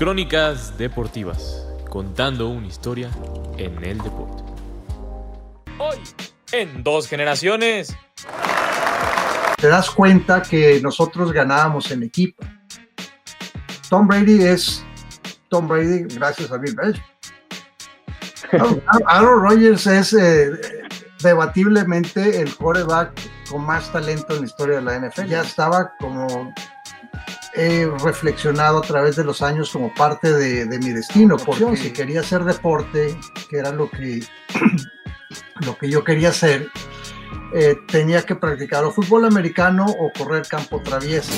Crónicas Deportivas, contando una historia en el deporte. Hoy, en dos generaciones. Te das cuenta que nosotros ganábamos en equipo. Tom Brady es Tom Brady gracias a Bill Belichick. Aaron Rodgers es eh, debatiblemente el quarterback con más talento en la historia de la NFL. Ya estaba como he reflexionado a través de los años como parte de, mi destino, porque si quería hacer deporte, que era lo que, lo que yo quería hacer, eh, tenía que practicar o fútbol americano o correr campo traviesa.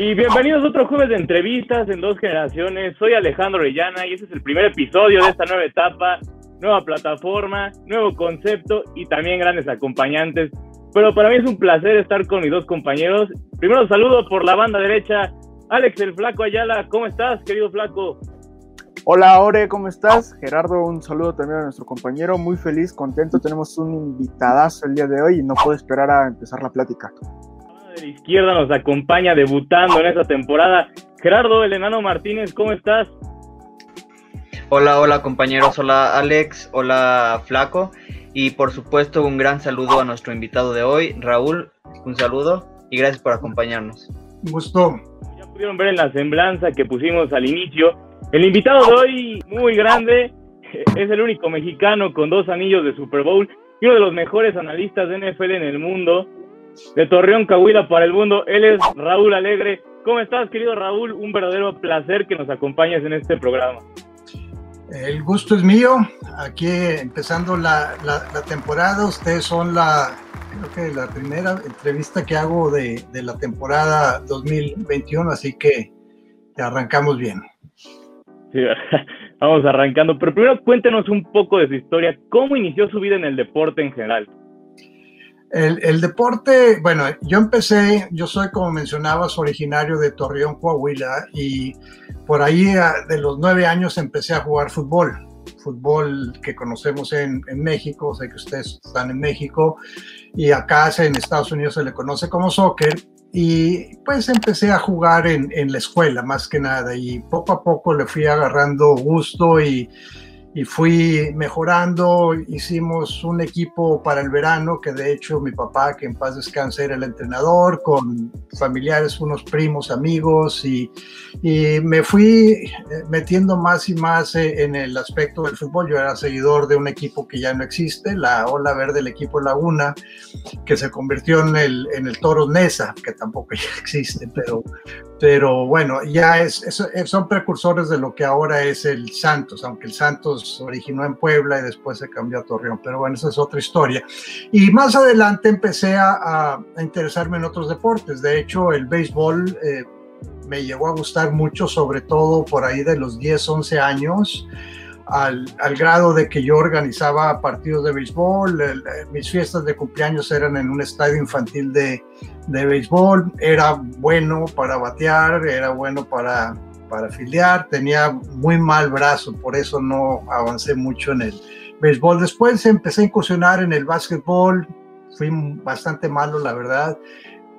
Y bienvenidos a otro jueves de entrevistas en dos generaciones. Soy Alejandro Orellana y este es el primer episodio de esta nueva etapa, nueva plataforma, nuevo concepto y también grandes acompañantes. Pero para mí es un placer estar con mis dos compañeros. Primero saludo por la banda derecha, Alex el Flaco Ayala. ¿Cómo estás, querido Flaco? Hola, Ore, ¿cómo estás? Gerardo, un saludo también a nuestro compañero. Muy feliz, contento. Tenemos un invitadazo el día de hoy y no puedo esperar a empezar la plática de la izquierda nos acompaña debutando en esta temporada. Gerardo, el enano Martínez, ¿cómo estás? Hola, hola compañeros, hola Alex, hola Flaco y por supuesto un gran saludo a nuestro invitado de hoy, Raúl, un saludo y gracias por acompañarnos. Un gusto. Ya pudieron ver en la semblanza que pusimos al inicio, el invitado de hoy muy grande, es el único mexicano con dos anillos de Super Bowl y uno de los mejores analistas de NFL en el mundo de Torreón, Cahuila para el mundo. Él es Raúl Alegre. ¿Cómo estás, querido Raúl? Un verdadero placer que nos acompañes en este programa. El gusto es mío. Aquí empezando la, temporada. Ustedes son la, creo que la primera entrevista que hago de, la temporada 2021, así que arrancamos bien. Sí, vamos arrancando. Pero primero cuéntenos un poco de su historia. ¿Cómo inició su vida en el deporte en general? El, deporte, bueno, yo empecé, yo soy como mencionabas, originario de Torreón, Coahuila, y por ahí de los nueve años empecé a jugar fútbol, fútbol que conocemos en, México, sé que ustedes están en México, y acá en Estados Unidos se le conoce como soccer, y pues empecé a jugar en, en la escuela más que nada, y poco a poco le fui agarrando gusto y y fui mejorando. Hicimos un equipo para el verano, que de hecho mi papá, que en paz descanse, era el entrenador, con familiares, unos primos, amigos, y, y me fui eh, metiendo más y más eh, en el aspecto del fútbol. Yo era seguidor de un equipo que ya no existe, la Ola Verde, el equipo Laguna, que se convirtió en el, en el Toro Nesa, que tampoco ya existe, pero, pero bueno, ya es, son precursores de lo que ahora es el Santos, aunque el Santos originó en Puebla y después se cambió a Torreón, pero bueno, esa es otra historia. Y más adelante empecé a, interesarme en otros deportes, de hecho el béisbol eh, me llegó a gustar mucho, sobre todo por ahí de los 10, 11 años al, grado de que yo organizaba partidos de béisbol, mis fiestas de cumpleaños eran en un estadio infantil de, de béisbol, era bueno para batear, era bueno para, para afiliar, tenía muy mal brazo, por eso no avancé mucho en el béisbol. Después empecé a incursionar en el básquetbol, fui bastante malo, la verdad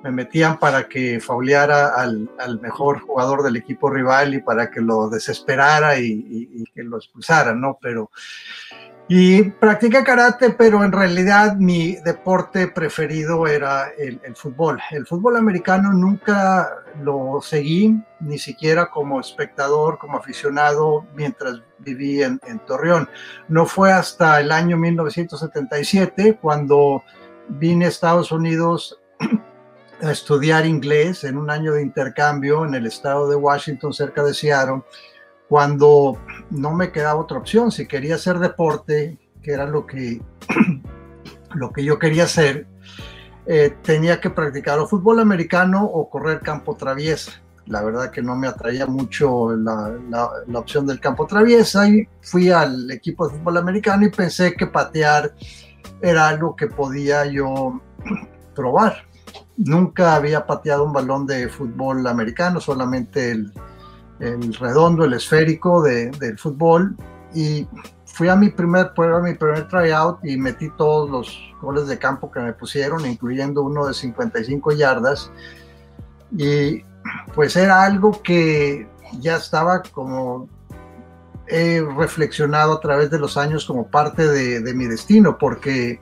me metían para que fauleara al, mejor jugador del equipo rival y para que lo desesperara y, que lo expulsara, ¿no? Pero, y practiqué karate, pero en realidad mi deporte preferido era el, fútbol. El fútbol americano nunca lo seguí, ni siquiera como espectador, como aficionado, mientras viví en, en Torreón. No fue hasta el año 1977 cuando vine a Estados Unidos a estudiar inglés en un año de intercambio en el estado de Washington, cerca de Seattle, cuando no me quedaba otra opción. Si quería hacer deporte, que era lo que, lo que yo quería hacer, eh, tenía que practicar o fútbol americano o correr campo traviesa. La verdad que no me atraía mucho la, la opción del campo traviesa y fui al equipo de fútbol americano y pensé que patear era algo que podía yo probar nunca había pateado un balón de fútbol americano, solamente el, redondo, el esférico del fútbol. Y fui a mi primer prueba, mi primer tryout y metí todos los goles de campo que me pusieron, incluyendo uno de 55 yardas. Y pues era algo que ya estaba como he reflexionado a través de los años como parte de, de mi destino, porque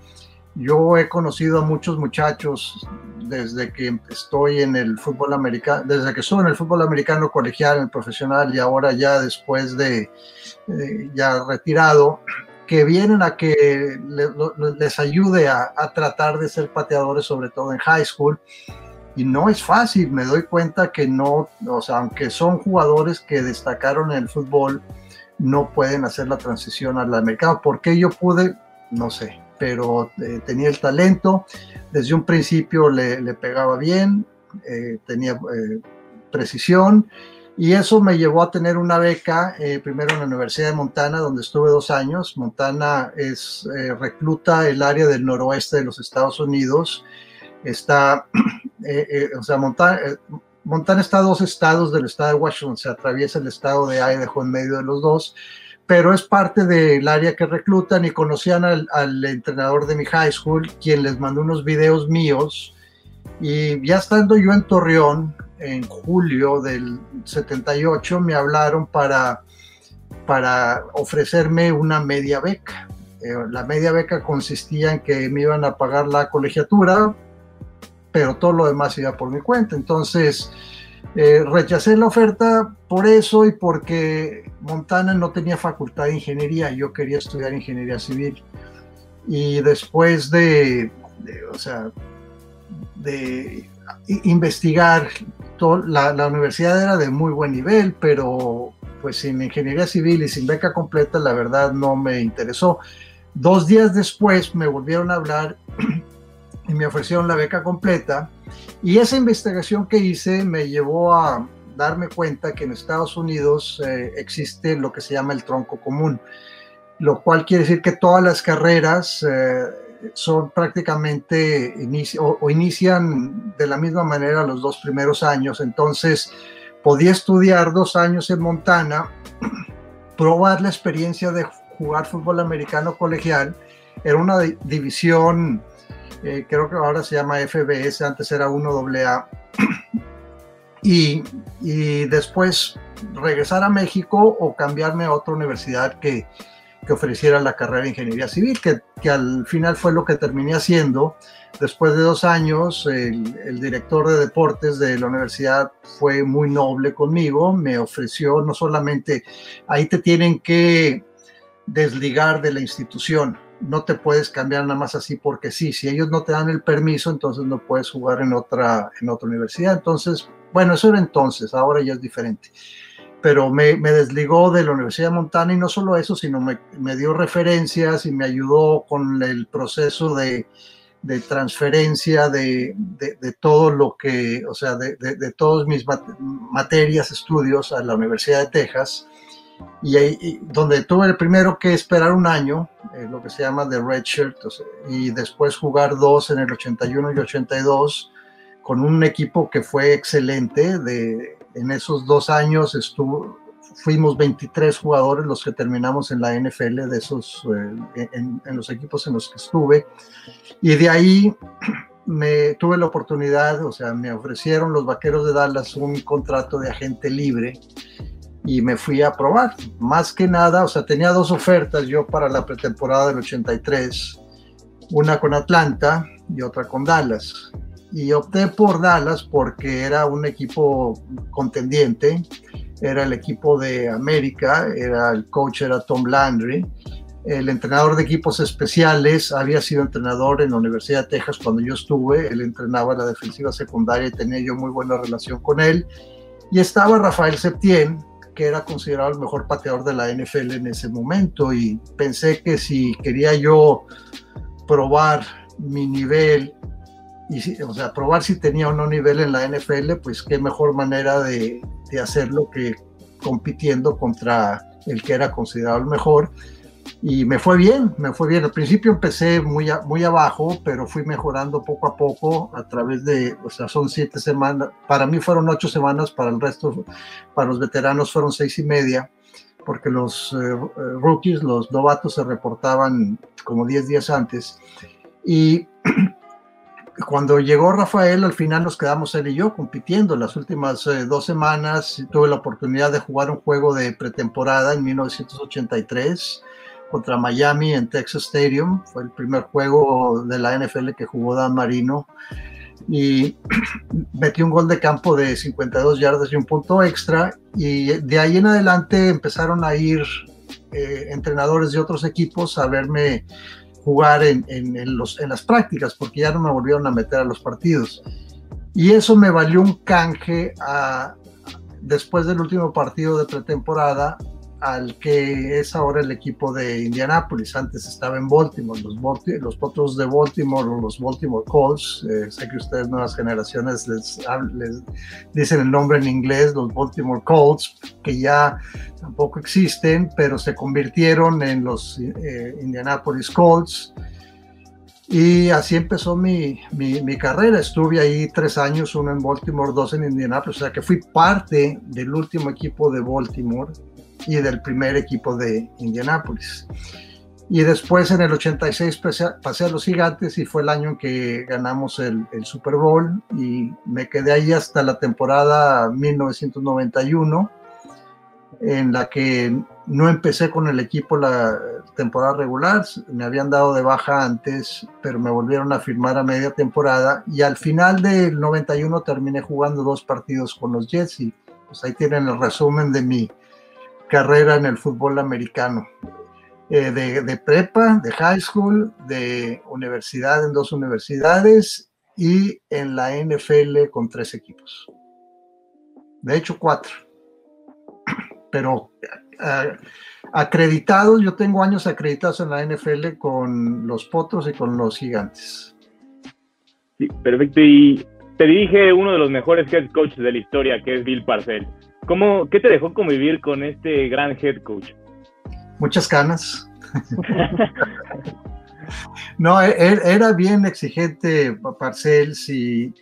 yo he conocido a muchos muchachos desde que estoy en el fútbol americano, desde que estuve en el fútbol americano colegial, en el profesional y ahora ya después de eh, ya retirado, que vienen a que les ayude a, a, tratar de ser pateadores, sobre todo en high school. Y no es fácil, me doy cuenta que no, o sea, aunque son jugadores que destacaron en el fútbol, no pueden hacer la transición al americano. ¿Por qué yo pude? No sé, pero eh, tenía el talento, desde un principio le, pegaba bien, eh, tenía eh, precisión y eso me llevó a tener una beca, primero en la Universidad de Montana, donde estuve dos años. Montana es, recluta el área del noroeste de los Estados Unidos. Está, o sea, Montana, Montana está a dos estados del estado de Washington, se atraviesa el estado de Idaho en medio de los dos pero es parte del área que reclutan y conocían al, al, entrenador de mi high school, quien les mandó unos videos míos. Y ya estando yo en Torreón, en julio del 78, me hablaron para, para ofrecerme una media beca. Eh, la media beca consistía en que me iban a pagar la colegiatura, pero todo lo demás iba por mi cuenta. Entonces, eh, rechacé la oferta por eso y porque Montana no tenía facultad de ingeniería, yo quería estudiar ingeniería civil. Y después de, de o sea, de investigar, todo, la, la, universidad era de muy buen nivel, pero pues sin ingeniería civil y sin beca completa, la verdad no me interesó. Dos días después me volvieron a hablar y me ofrecieron la beca completa y esa investigación que hice me llevó a darme cuenta que en Estados Unidos eh, existe lo que se llama el tronco común, lo cual quiere decir que todas las carreras eh, son prácticamente o, o, inician de la misma manera los dos primeros años. Entonces, podía estudiar dos años en Montana, probar la experiencia de jugar fútbol americano colegial. Era una división eh, creo que ahora se llama FBS, antes era 1AA, y, y después regresar a México o cambiarme a otra universidad que, que ofreciera la carrera de ingeniería civil, que, que, al final fue lo que terminé haciendo. Después de dos años, el, el, director de deportes de la universidad fue muy noble conmigo, me ofreció no solamente, ahí te tienen que desligar de la institución, no te puedes cambiar nada más así porque sí, si ellos no te dan el permiso, entonces no puedes jugar en otra, en otra universidad. Entonces, bueno, eso era entonces, ahora ya es diferente. Pero me, desligó de la Universidad de Montana y no solo eso, sino me, me dio referencias y me ayudó con el proceso de, de transferencia de, de, de, todo lo que, o sea, de, de todas mis materias, estudios a la Universidad de Texas y, ahí, donde tuve primero que esperar un año, eh, lo que se llama The Red Shirt, o sea, y después jugar dos en el 81 y 82 con un equipo que fue excelente. De, en esos dos años estuvo, fuimos 23 jugadores los que terminamos en la NFL de esos, eh, en, en, los equipos en los que estuve. Y de ahí me tuve la oportunidad, o sea, me ofrecieron los Vaqueros de Dallas un contrato de agente libre y me fui a probar. Más que nada, o sea, tenía dos ofertas yo para la pretemporada del 83, una con Atlanta y otra con Dallas. Y opté por Dallas porque era un equipo contendiente, era el equipo de América, era el coach era Tom Landry, el entrenador de equipos especiales había sido entrenador en la Universidad de Texas cuando yo estuve, él entrenaba la defensiva secundaria y tenía yo muy buena relación con él. Y estaba Rafael Septién, que era considerado el mejor pateador de la NFL en ese momento y pensé que si quería yo probar mi nivel, y si, o sea, probar si tenía o no nivel en la NFL, pues qué mejor manera de, de hacerlo que compitiendo contra el que era considerado el mejor y me fue bien, me fue bien. Al principio empecé muy, a, muy abajo, pero fui mejorando poco a poco a través de, o sea, son siete semanas, para mí fueron ocho semanas, para el resto, para los veteranos fueron seis y media, porque los rookies, los novatos se reportaban como 10 días antes. Y cuando llegó Rafael, al final nos quedamos él y yo compitiendo. Las últimas eh, dos semanas tuve la oportunidad de jugar un juego de pretemporada en 1983 contra Miami en Texas Stadium. Fue el primer juego de la NFL que jugó Dan Marino. Y metí un gol de campo de 52 yardas y un punto extra. Y de ahí en adelante empezaron a ir eh, entrenadores de otros equipos a verme jugar en, los, en las prácticas, porque ya no me volvieron a meter a los partidos. Y eso me valió un canje después del último partido de pretemporada al que es ahora el equipo de Indianapolis. Antes estaba en Baltimore, los, los Potros de Baltimore o los Baltimore Colts. Eh, sé que ustedes, nuevas generaciones, les, les, dicen el nombre en inglés, los Baltimore Colts, que ya tampoco existen, pero se convirtieron en los eh, Indianapolis Colts. Y así empezó mi, mi, mi, carrera. Estuve ahí tres años, uno en Baltimore, dos en Indianapolis. O sea que fui parte del último equipo de Baltimore y del primer equipo de Indianápolis. Y después en el 86 pasé a, los Gigantes y fue el año en que ganamos el, el, Super Bowl y me quedé ahí hasta la temporada 1991 en la que no empecé con el equipo la temporada regular, me habían dado de baja antes, pero me volvieron a firmar a media temporada y al final del 91 terminé jugando dos partidos con los Jets y pues ahí tienen el resumen de mi, carrera en el fútbol americano. Eh, de, prepa, de high school, de universidad en dos universidades y en la NFL con tres equipos. De hecho, cuatro. Pero acreditados, yo tengo años acreditados en la NFL con los Potros y con los Gigantes. Perfecto. Y te dirige uno de los mejores head coaches de la historia, que es Bill Parcells. ¿Cómo, ¿Qué te dejó convivir con este gran head coach? Muchas ganas. no, e, e, era bien exigente Parcells y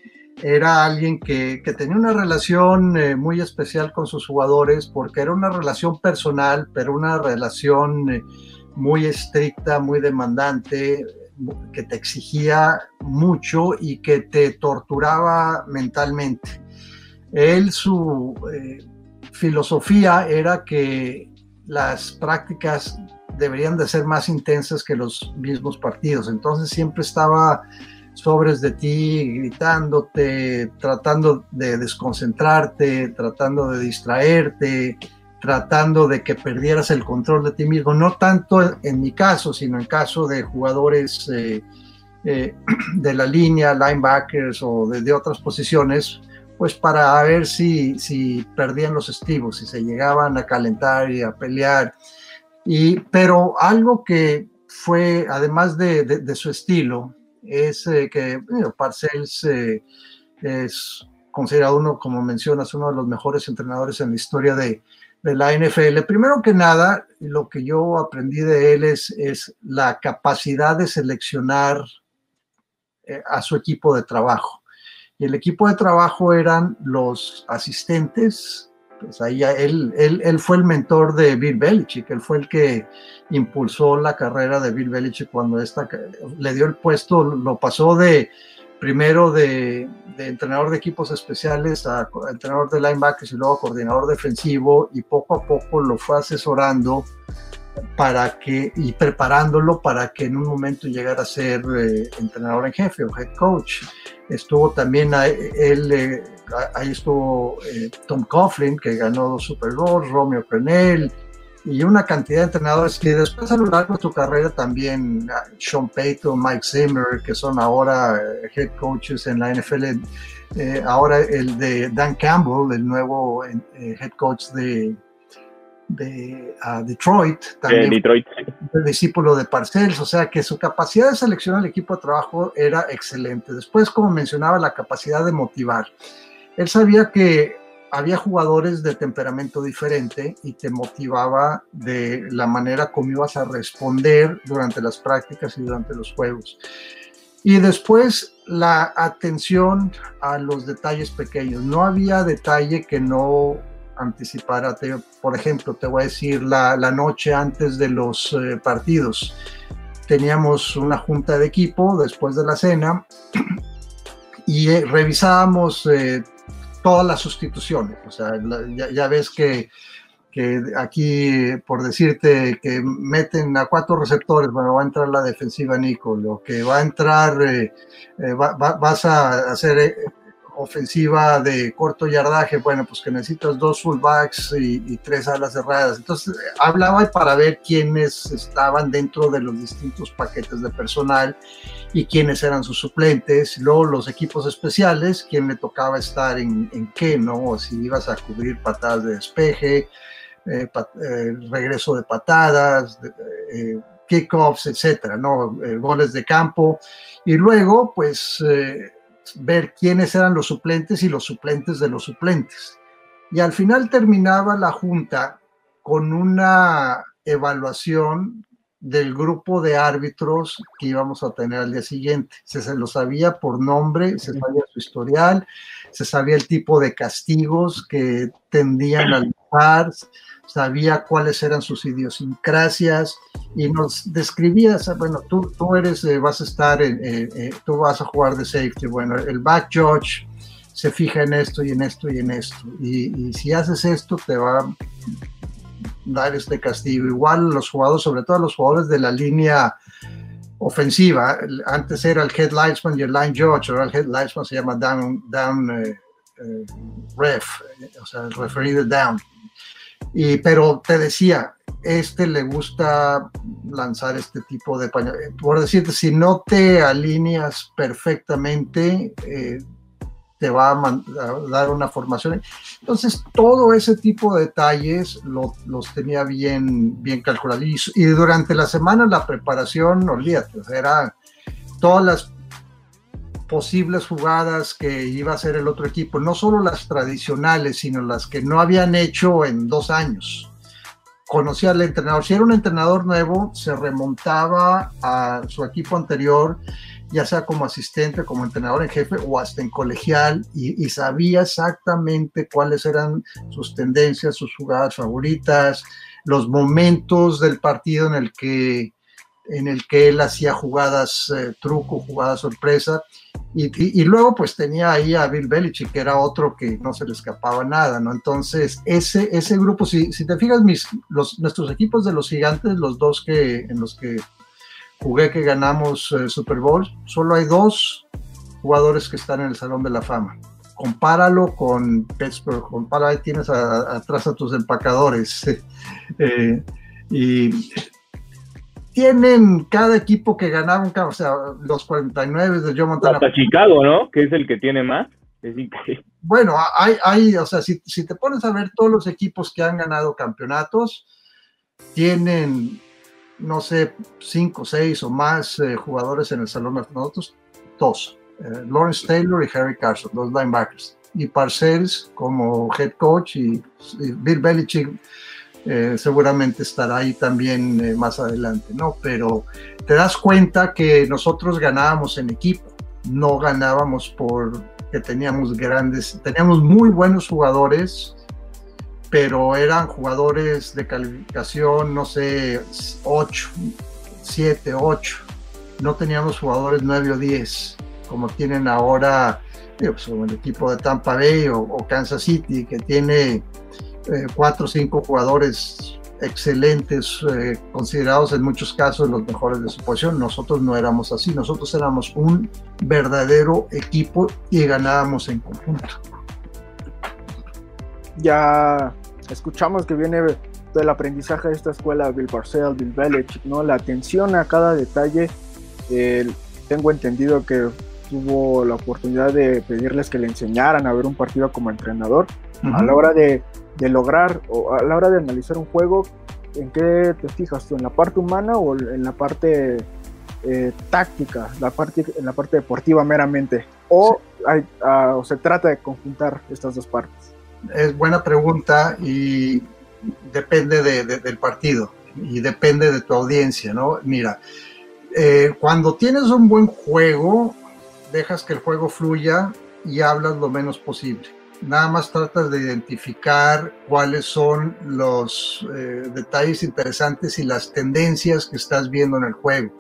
era alguien que, tenía una relación eh, muy especial con sus jugadores porque era una relación personal, pero una relación eh, muy estricta, muy demandante, que te exigía mucho y que te torturaba mentalmente. Él, su, eh, filosofía era que las prácticas deberían de ser más intensas que los mismos partidos. Entonces siempre estaba sobres de ti, gritándote, tratando de desconcentrarte, tratando de distraerte, tratando de que perdieras el control de ti mismo. No tanto en mi caso, sino en caso de jugadores eh, eh, de la línea, linebackers o de otras posiciones, pues para ver si, si perdían los estribos, si se llegaban a calentar y a pelear. Y, pero algo que fue, además de, de, su estilo, es eh, que Parcells eh, es considerado uno, como mencionas, uno de los mejores entrenadores en la historia de, de, la NFL. Primero que nada, lo que yo aprendí de él es, es la capacidad de seleccionar eh, a su equipo de trabajo y el equipo de trabajo eran los asistentes, pues ahí él, él, él, fue el mentor de Bill Belichick, él fue el que impulsó la carrera de Bill Belichick cuando esta, le dio el puesto, lo pasó de primero de, entrenador de equipos especiales a entrenador de linebackers y luego coordinador defensivo y poco a poco lo fue asesorando para que y preparándolo para que en un momento llegara a ser eh, entrenador en jefe o head coach. Estuvo también él, eh, ahí estuvo eh, Tom Coughlin que ganó dos Super Bowls, Romeo Pernell y una cantidad de entrenadores que después a lo largo de su carrera también ah, Sean Payton, Mike Zimmer, que son ahora head coaches en la NFL. ahora el de Dan Campbell, el nuevo head coach de, de Detroit, también Detroit. el discípulo de Parcells, o sea que su capacidad de seleccionar el equipo de trabajo era excelente. Después, como mencionaba, la capacidad de motivar. Él sabía que había jugadores de temperamento diferente y te motivaba de la manera como ibas a responder durante las prácticas y durante los juegos. Y después la atención a los detalles pequeños. No había detalle que no anticipar, por ejemplo, te voy a decir la, la noche antes de los eh, partidos. Teníamos una junta de equipo después de la cena y eh, revisábamos eh, todas las sustituciones. O sea, ya, ya, ves que, que, aquí, por decirte, que meten a cuatro receptores, bueno, va a entrar la defensiva Nico, lo que va a entrar, va, va, vas a hacer ofensiva de corto yardaje, bueno, pues que necesitas dos fullbacks y, tres alas cerradas. Entonces, hablaba para ver quiénes estaban dentro de los distintos paquetes de personal y quiénes eran sus suplentes. Luego los equipos especiales, quién le tocaba estar en, qué, ¿no? Si ibas a cubrir patadas de despeje, eh, eh, regreso de patadas, eh, kickoffs, etcétera, ¿no? goles de campo. Y luego, pues ver quiénes eran los suplentes y los suplentes de los suplentes. Y al final terminaba la junta con una evaluación del grupo de árbitros que íbamos a tener al día siguiente. Se, se lo sabía por nombre, se sabía su historial, se sabía el tipo de castigos que tendían a luchar, sabía cuáles eran sus idiosincrasias y nos describía, bueno, tú, tú eres, eh, vas a estar, eh, eh, tú vas a jugar de safety, bueno, el back judge se fija en esto y en esto y en esto, y, si haces esto te va a dar este castigo. Igual los jugadores, sobre todo los jugadores de la línea ofensiva, antes era el head linesman y el line judge, ahora el head linesman se llama down, down ref, o sea, el referee de down y, pero te decía, este le gusta lanzar este tipo de pañal. Por decirte, si no te alineas perfectamente, eh, te va a, dar una formación. Entonces, todo ese tipo de detalles los tenía bien, bien calculados. Y, y, durante la semana la preparación, olvídate, era todas las posibles jugadas que iba a hacer el otro equipo, no solo las tradicionales, sino las que no habían hecho en dos años. Conocía al entrenador. Si era un entrenador nuevo, se remontaba a su equipo anterior, ya sea como asistente, como entrenador en jefe o hasta en colegial, y, sabía exactamente cuáles eran sus tendencias, sus jugadas favoritas, los momentos del partido en el que en el que él hacía jugadas eh, truco, jugadas sorpresa, y, luego pues tenía ahí a Bill Belichick, que era otro que no se le escapaba nada, ¿no? Entonces, ese, ese grupo, si, si te fijas, mis, los, nuestros equipos de los gigantes, los dos que, en los que jugué que ganamos eh, Super Bowl, solo hay dos jugadores que están en el Salón de la Fama. Compáralo con Pittsburgh, compáralo, ahí tienes a, atrás a tus empacadores. eh, y tienen cada equipo que ganaron, o sea, los 49 de Joe Montana. Hasta Chicago, ¿no? Que es el que tiene más. Es bueno, hay, hay, o sea, si, si, te pones a ver todos los equipos que han ganado campeonatos, tienen, no sé, cinco, seis o más eh, jugadores en el salón de nosotros, dos. Eh, Lawrence Taylor y Harry Carson, los linebackers. Y Parcells como head coach y, y Bill Belichick eh, seguramente estará ahí también eh, más adelante, ¿no? Pero te das cuenta que nosotros ganábamos en equipo, no ganábamos por que teníamos grandes, teníamos muy buenos jugadores, pero eran jugadores de calificación, no sé, 8, 7, 8. No teníamos jugadores 9 o 10, como tienen ahora pues, el equipo de Tampa Bay o Kansas City, que tiene eh, cuatro o cinco jugadores excelentes, eh, considerados en muchos casos los mejores de su posición. Nosotros no éramos así, nosotros éramos un verdadero equipo y ganábamos en conjunto. Ya escuchamos que viene del aprendizaje de esta escuela Bill Parcell, Bill Belichick, ¿no? La atención a cada detalle. Eh, tengo entendido que tuvo la oportunidad de pedirles que le enseñaran a ver un partido como entrenador. Uh -huh. A la hora de de lograr o a la hora de analizar un juego, ¿en qué te fijas tú? ¿En la parte humana o en la parte eh, táctica, la parte, en la parte deportiva meramente? ¿O, sí. hay, uh, ¿O se trata de conjuntar estas dos partes? Es buena pregunta y depende de, de, del partido y depende de tu audiencia, ¿no? Mira, eh, cuando tienes un buen juego, dejas que el juego fluya y hablas lo menos posible nada más tratas de identificar cuáles son los eh, detalles interesantes y las tendencias que estás viendo en el juego.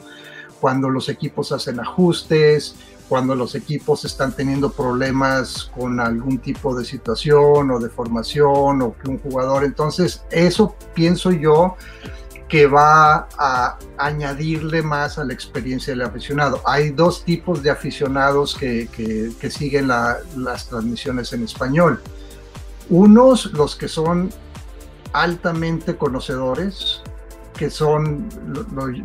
Cuando los equipos hacen ajustes, cuando los equipos están teniendo problemas con algún tipo de situación o de formación o que un jugador. Entonces, eso pienso yo que va a añadirle más a la experiencia del aficionado. Hay dos tipos de aficionados que, siguen las transmisiones en español. Unos, los que son altamente conocedores, que son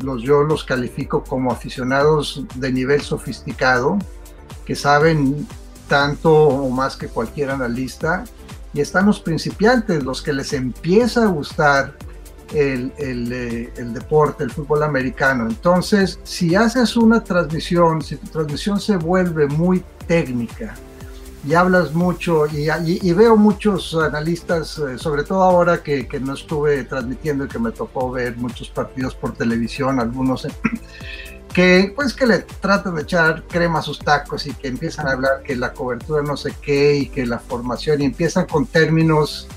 los, yo los califico como aficionados de nivel sofisticado, que saben tanto o más que cualquier analista, y están los principiantes, los que les empieza a gustar el, eh, el, deporte, el fútbol americano. Entonces, si haces una transmisión, si tu transmisión se vuelve muy técnica y hablas mucho, y, veo muchos analistas, eh, sobre todo ahora que, que, no estuve transmitiendo y que me tocó ver muchos partidos por televisión, algunos... que pues que le tratan de echar crema a sus tacos y que empiezan a hablar que la cobertura no sé qué y que la formación y empiezan con términos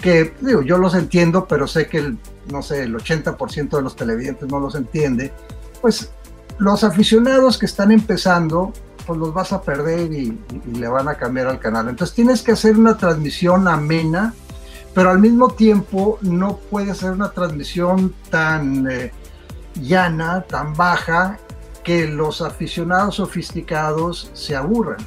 que digo, yo los entiendo, pero sé que el, no sé, el 80% de los televidentes no los entiende, pues los aficionados que están empezando, pues los vas a perder y, le van a cambiar al canal. Entonces tienes que hacer una transmisión amena, pero al mismo tiempo no puede ser una transmisión tan eh, llana, tan baja, que los aficionados sofisticados se aburran.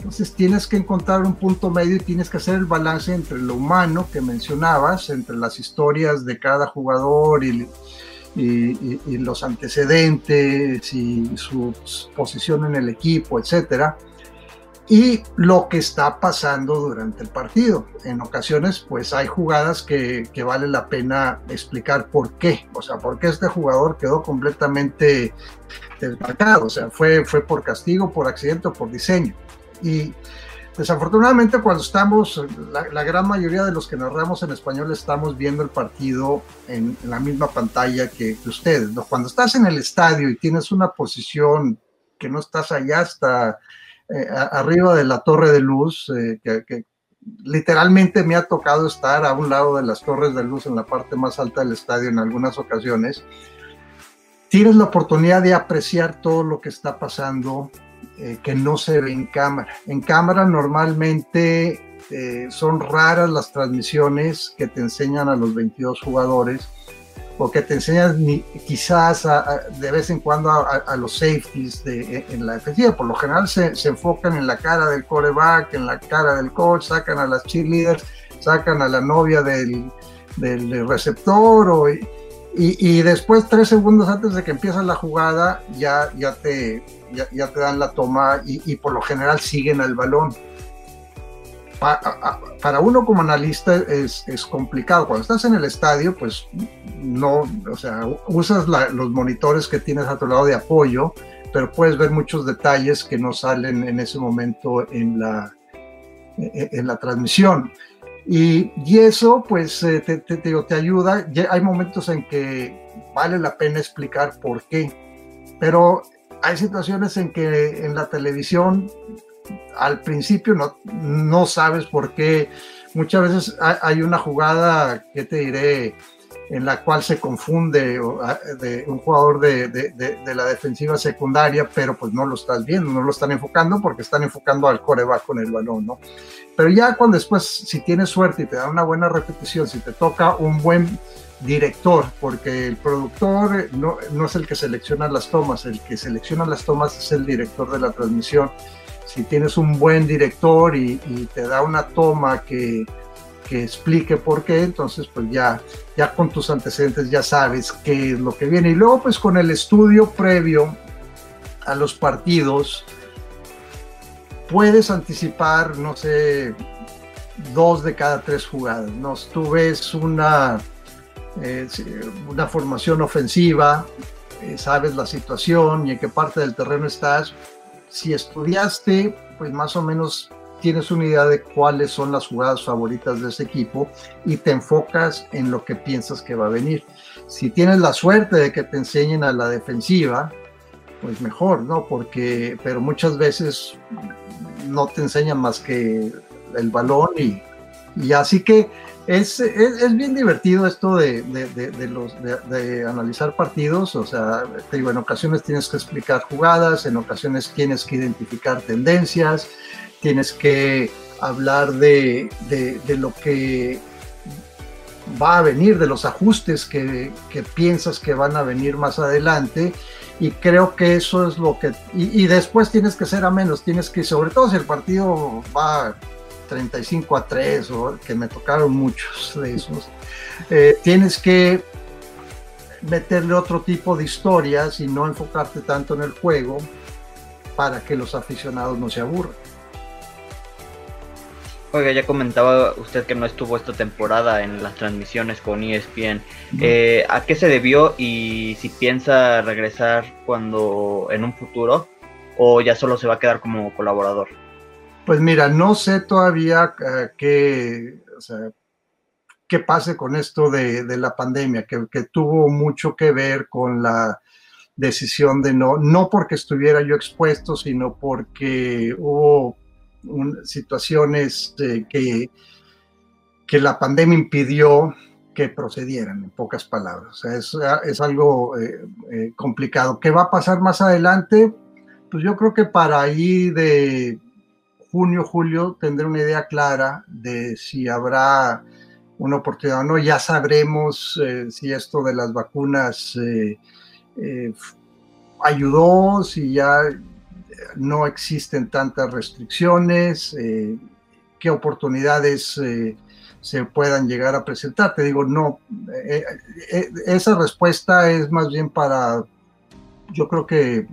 Entonces tienes que encontrar un punto medio y tienes que hacer el balance entre lo humano que mencionabas, entre las historias de cada jugador y, los antecedentes y su posición en el equipo, etcétera, y lo que está pasando durante el partido. En ocasiones, pues hay jugadas que, que, vale la pena explicar por qué, o sea, por qué este jugador quedó completamente desmarcado, o sea, fue, fue por castigo, por accidente o por diseño. Y desafortunadamente cuando estamos, la, gran mayoría de los que narramos en español estamos viendo el partido en, la misma pantalla que, ustedes. Cuando estás en el estadio y tienes una posición que no estás allá hasta eh, arriba de la torre de luz, eh, que, literalmente me ha tocado estar a un lado de las torres de luz en la parte más alta del estadio en algunas ocasiones, tienes la oportunidad de apreciar todo lo que está pasando eh, que no se ve en cámara. En cámara normalmente eh, son raras las transmisiones que te enseñan a los 22 jugadores o que te enseñan quizás de vez en cuando a, los safeties de, en la defensiva. Por lo general se, enfocan en la cara del coreback, en la cara del coach, sacan a las cheerleaders, sacan a la novia del, del receptor o, y, y, después, tres segundos antes de que empiece la jugada, ya, ya, te, ya, te dan la toma y, por lo general siguen al balón. para uno como analista es, es, complicado. Cuando estás en el estadio, pues no, o sea, usas los monitores que tienes a tu lado de apoyo, pero puedes ver muchos detalles que no salen en ese momento en la, en la transmisión. Y, eso, pues, eh, te, te, te, ayuda. Hay momentos en que vale la pena explicar por qué, pero hay situaciones en que en la televisión al principio no, no sabes por qué. Muchas veces hay una jugada, que te diré, en la cual se confunde de un jugador de, de, de, la defensiva secundaria, pero pues no lo estás viendo, no lo están enfocando porque están enfocando al coreback con el balón, ¿no? Pero ya cuando después, si tienes suerte y te da una buena repetición, si te toca un buen director, porque el productor no, no es el que selecciona las tomas, el que selecciona las tomas es el director de la transmisión. Si tienes un buen director y, te da una toma que, que explique por qué, entonces pues ya, ya con tus antecedentes ya sabes qué es lo que viene. Y luego pues con el estudio previo a los partidos, puedes anticipar, no sé, dos de cada tres jugadas. ¿no? Tú ves una, eh, una formación ofensiva, eh, sabes la situación y en qué parte del terreno estás. Si estudiaste, pues más o menos tienes una idea de cuáles son las jugadas favoritas de ese equipo y te enfocas en lo que piensas que va a venir. Si tienes la suerte de que te enseñen a la defensiva, pues mejor, ¿no? Porque, pero muchas veces no te enseñan más que el balón y, y así que es, es, bien divertido esto de, de, los, de, analizar partidos, o sea, te digo, en ocasiones tienes que explicar jugadas, en ocasiones tienes que identificar tendencias, tienes que hablar de, lo que va a venir, de los ajustes que, piensas que van a venir más adelante. Y creo que eso es lo que... Y, y después tienes que ser a menos, tienes que, sobre todo si el partido va 35 a 3, o que me tocaron muchos de esos, eh, tienes que meterle otro tipo de historias y no enfocarte tanto en el juego para que los aficionados no se aburran. Oiga, ya comentaba usted que no estuvo esta temporada en las transmisiones con ESPN. Eh, ¿A qué se debió y si piensa regresar cuando en un futuro o ya solo se va a quedar como colaborador? Pues mira, no sé todavía eh, qué, qué pase con esto de, la pandemia, que, tuvo mucho que ver con la decisión de no, no porque estuviera yo expuesto, sino porque hubo situaciones que, que la pandemia impidió que procedieran, en pocas palabras. es, algo eh, eh, complicado. ¿Qué va a pasar más adelante? Pues yo creo que para ahí de junio, julio tendré una idea clara de si habrá una oportunidad o no. Ya sabremos eh, si esto de las vacunas ayudó, si ya no existen tantas restricciones, qué oportunidades se puedan llegar a presentar. Te digo, no, esa respuesta es más bien para, yo creo que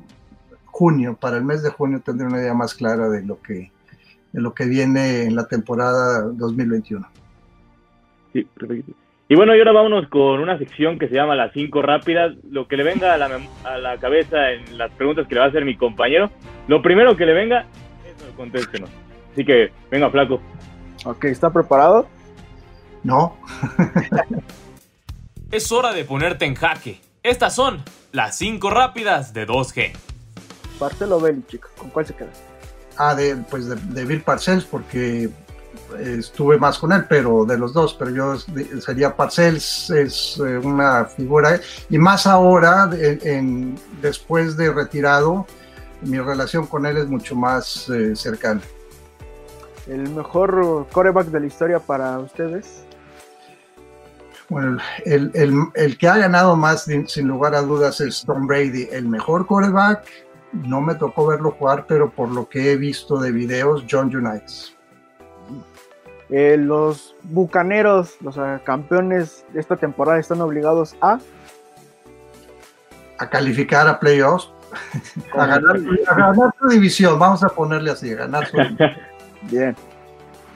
junio, para el mes de junio tendré una idea más clara de lo que de lo que viene en la temporada 2021. Sí, perfecto. Y bueno, y ahora vámonos con una sección que se llama Las cinco rápidas. Lo que le venga a la, a la cabeza en las preguntas que le va a hacer mi compañero, lo primero que le venga, eso contéstenos. Así que, venga, flaco. Ok, ¿está preparado? No. es hora de ponerte en jaque. Estas son las cinco rápidas de 2G. Bartelo Belichick, ¿con cuál se queda? Ah, de, pues de, Bill Parcells, porque estuve más con él, pero de los dos, pero yo sería Parcells, es eh, una figura, y más ahora, en, después de retirado, mi relación con él es mucho más eh, cercana. ¿El mejor coreback de la historia para ustedes? Bueno, el, el que ha ganado más, sin lugar a dudas, es Tom Brady. El mejor coreback, no me tocó verlo jugar, pero por lo que he visto de videos, John Unites. Eh, los bucaneros, los campeones de esta temporada, están obligados a. A calificar a playoffs. a, ganar, su división, vamos a ponerle así, a ganar su Bien.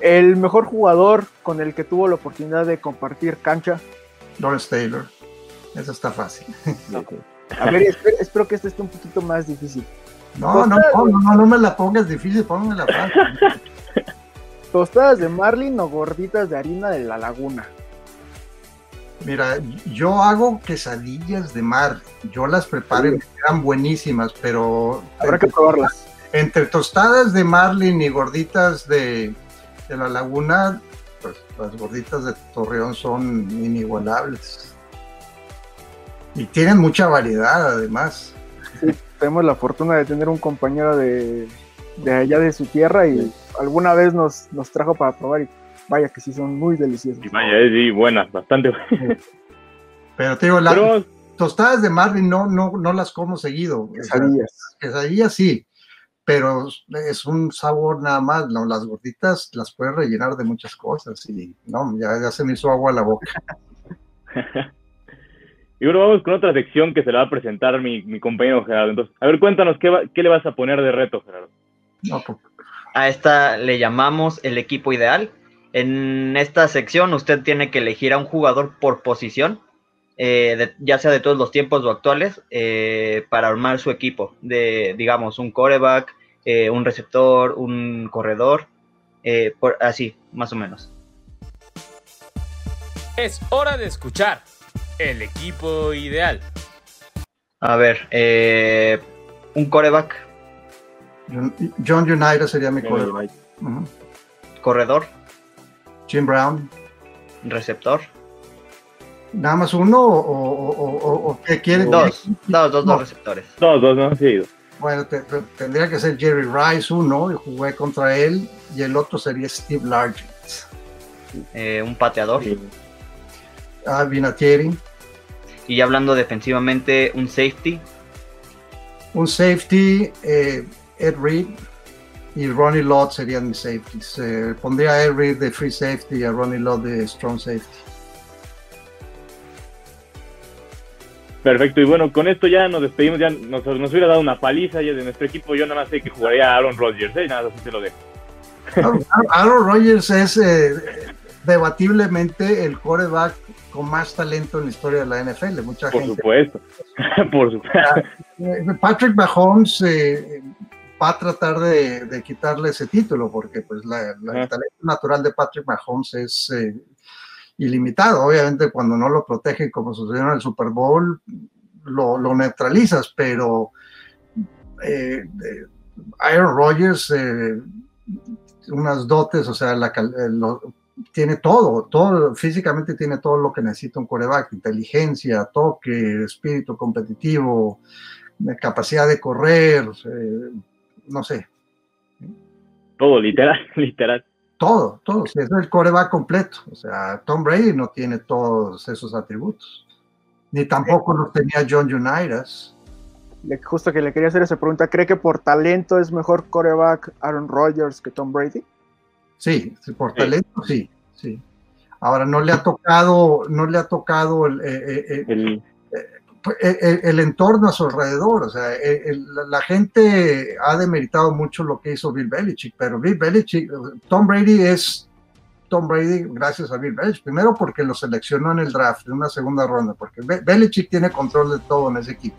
El mejor jugador con el que tuvo la oportunidad de compartir cancha. Lawrence Taylor. Eso está fácil. A ver, espero, que este esté un poquito más difícil. No, no, no, no, no me la pongas difícil, la fácil. ¿Tostadas de marlin o gorditas de harina de la laguna? Mira, yo hago quesadillas de mar. Yo las preparo y quedan buenísimas, pero. Habrá que probarlas. Entre tostadas de marlin y gorditas de, de la laguna, pues las gorditas de Torreón son inigualables. Y tienen mucha variedad además. tenemos la fortuna de tener un compañero de, allá de su tierra y alguna vez nos, nos trajo para probar y vaya que sí son muy deliciosos. Y vaya, sí, buenas, bastante buenas. Pero te digo, las tostadas de Marvin no, no, no las como seguido. Quesadillas. quesadillas sí, pero es un sabor nada más. ¿no? Las gorditas las puedes rellenar de muchas cosas y no, ya, ya se me hizo agua a la boca. Y bueno, vamos con otra sección que se la va a presentar mi, compañero Gerardo. Entonces, a ver, cuéntanos, ¿qué, ¿qué, le vas a poner de reto, Gerardo? Pues, a esta le llamamos el equipo ideal. En esta sección usted tiene que elegir a un jugador por posición, eh, ya sea de todos los tiempos o actuales, eh, para armar su equipo. De, digamos, un coreback, eh, un receptor, un corredor, por, así, más o menos. Es hora de escuchar el equipo ideal. A ver, eh, un coreback. John United sería mi coreback. Corredor. Jim Brown. Receptor. ¿Nada más uno o, qué quieren? Dos, dos, dos, dos receptores. Dos, dos, no, sí. Bueno, tendría que ser Jerry Rice uno, y jugué contra él, y el otro sería Steve Largent. Eh, un pateador. Ah, Vinatieri. Y hablando defensivamente, un safety. Un safety, eh, Ed Reed y Ronnie Lott serían mis safeties. Eh, pondría a Ed Reed de free safety y a Ronnie Lott de strong safety. Perfecto, y bueno, con esto ya nos despedimos, ya nos, hubiera dado una paliza ya de nuestro equipo, yo nada más sé que jugaría a Aaron Rodgers, ¿eh? nada, así se lo dejo. Aaron, Rodgers es eh, debatiblemente el quarterback con más talento en la historia de la NFL, mucha Por gente. Supuesto. Por supuesto. Eh, Patrick Mahomes eh, va a tratar de, quitarle ese título porque pues la, el talento natural de Patrick Mahomes es ilimitado. Obviamente cuando no lo protegen como sucedió en el Super Bowl, lo, neutralizas, pero eh, Aaron Rodgers, eh, unas dotes, o sea, la, tiene todo, todo, físicamente tiene todo lo que necesita un coreback, inteligencia, toque, espíritu competitivo, capacidad de correr, eh, no sé. Todo, literal, literal. Todo, todo. es el coreback completo. O sea, Tom Brady no tiene todos esos atributos. Ni tampoco los tenía John Unitas. Justo que le quería hacer esa pregunta. ¿Cree que por talento es mejor coreback Aaron Rodgers que Tom Brady? Sí, por talento sí, sí. Ahora no le ha tocado, no le ha tocado el, eh, eh, eh, pues, el, entorno a su alrededor. O sea, la gente ha demeritado mucho lo que hizo Bill Belichick, pero Bill Belichick, Tom Brady es Tom Brady gracias a Bill Belichick. Primero porque lo seleccionó en el draft, en una segunda ronda, porque Belichick tiene control de todo en ese equipo.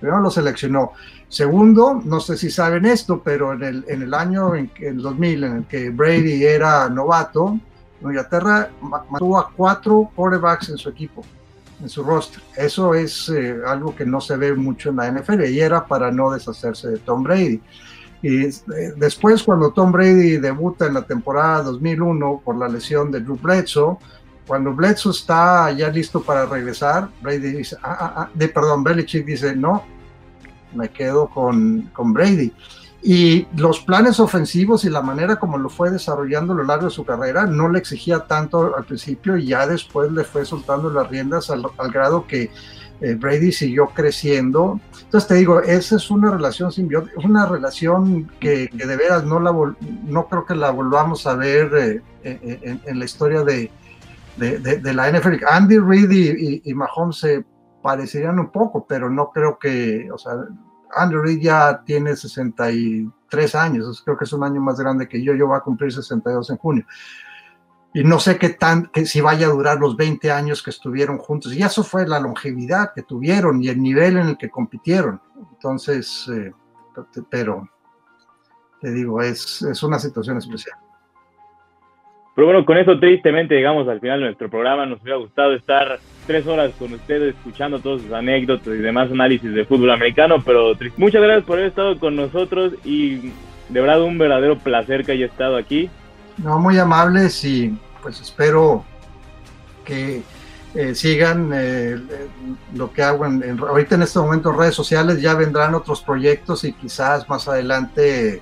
Primero lo seleccionó. Segundo, no sé si saben esto, pero en el, en el año en, en 2000 en el que Brady era novato, Inglaterra mató a cuatro quarterbacks en su equipo en su roster. Eso es eh, algo que no se ve mucho en la NFL y era para no deshacerse de Tom Brady. Y eh, después cuando Tom Brady debuta en la temporada 2001 por la lesión de Drew Bledsoe, cuando Bledsoe está ya listo para regresar, Brady dice, ah, ah, ah de, perdón, Belichick dice, no, me quedo con, con Brady. Y los planes ofensivos y la manera como lo fue desarrollando a lo largo de su carrera no le exigía tanto al principio y ya después le fue soltando las riendas al, grado que eh, Brady siguió creciendo. Entonces te digo, esa es una relación simbiótica, una relación que, de veras no, la no creo que la volvamos a ver eh, eh, en, la historia de, de, la NFL. Andy Reid y, Mahomes se parecerían un poco, pero no creo que, Andrew Reid ya tiene 63 años, creo que es un año más grande que yo, yo voy a cumplir 62 en junio. Y no sé qué tan, que si vaya a durar los 20 años que estuvieron juntos. Y eso fue la longevidad que tuvieron y el nivel en el que compitieron. Entonces, eh, pero te digo, es, es una situación especial. Pero bueno, con eso tristemente llegamos al final de nuestro programa. Nos hubiera gustado estar tres horas con ustedes escuchando todas sus anécdotas y demás análisis de fútbol americano, pero muchas gracias por haber estado con nosotros y de verdad un verdadero placer que haya estado aquí. No, muy amables y pues espero que eh, sigan eh, lo que hago en, ahorita en este momento en redes sociales, ya vendrán otros proyectos y quizás más adelante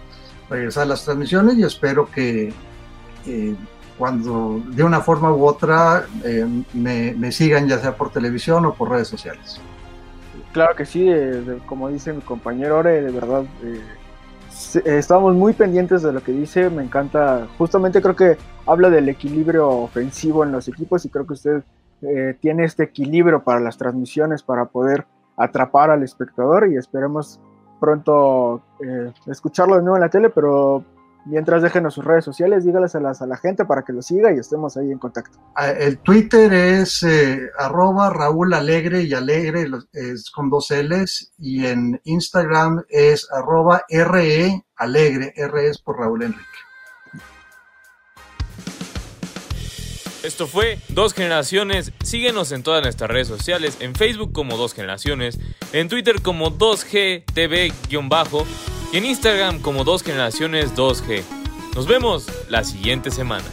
regresar a las transmisiones y espero que cuando de una forma u otra eh, me, sigan ya sea por televisión o por redes sociales. Claro que sí, como dice mi compañero Ore, de verdad eh, estamos muy pendientes de lo que dice, me encanta, justamente creo que habla del equilibrio ofensivo en los equipos y creo que usted eh, tiene este equilibrio para las transmisiones para poder atrapar al espectador y esperemos pronto escucharlo de nuevo en la tele, pero Mientras déjenos sus redes sociales, dígales a, a la gente para que lo siga y estemos ahí en contacto. Ah, el Twitter es eh, arroba Raúl Alegre y Alegre es con dos L's y en Instagram es arroba RE Alegre, R es por Raúl Enrique. Esto fue Dos Generaciones. Síguenos en todas nuestras redes sociales, en Facebook como Dos Generaciones, en Twitter como 2GTV- y en Instagram como 2 generaciones 2G. Nos vemos la siguiente semana.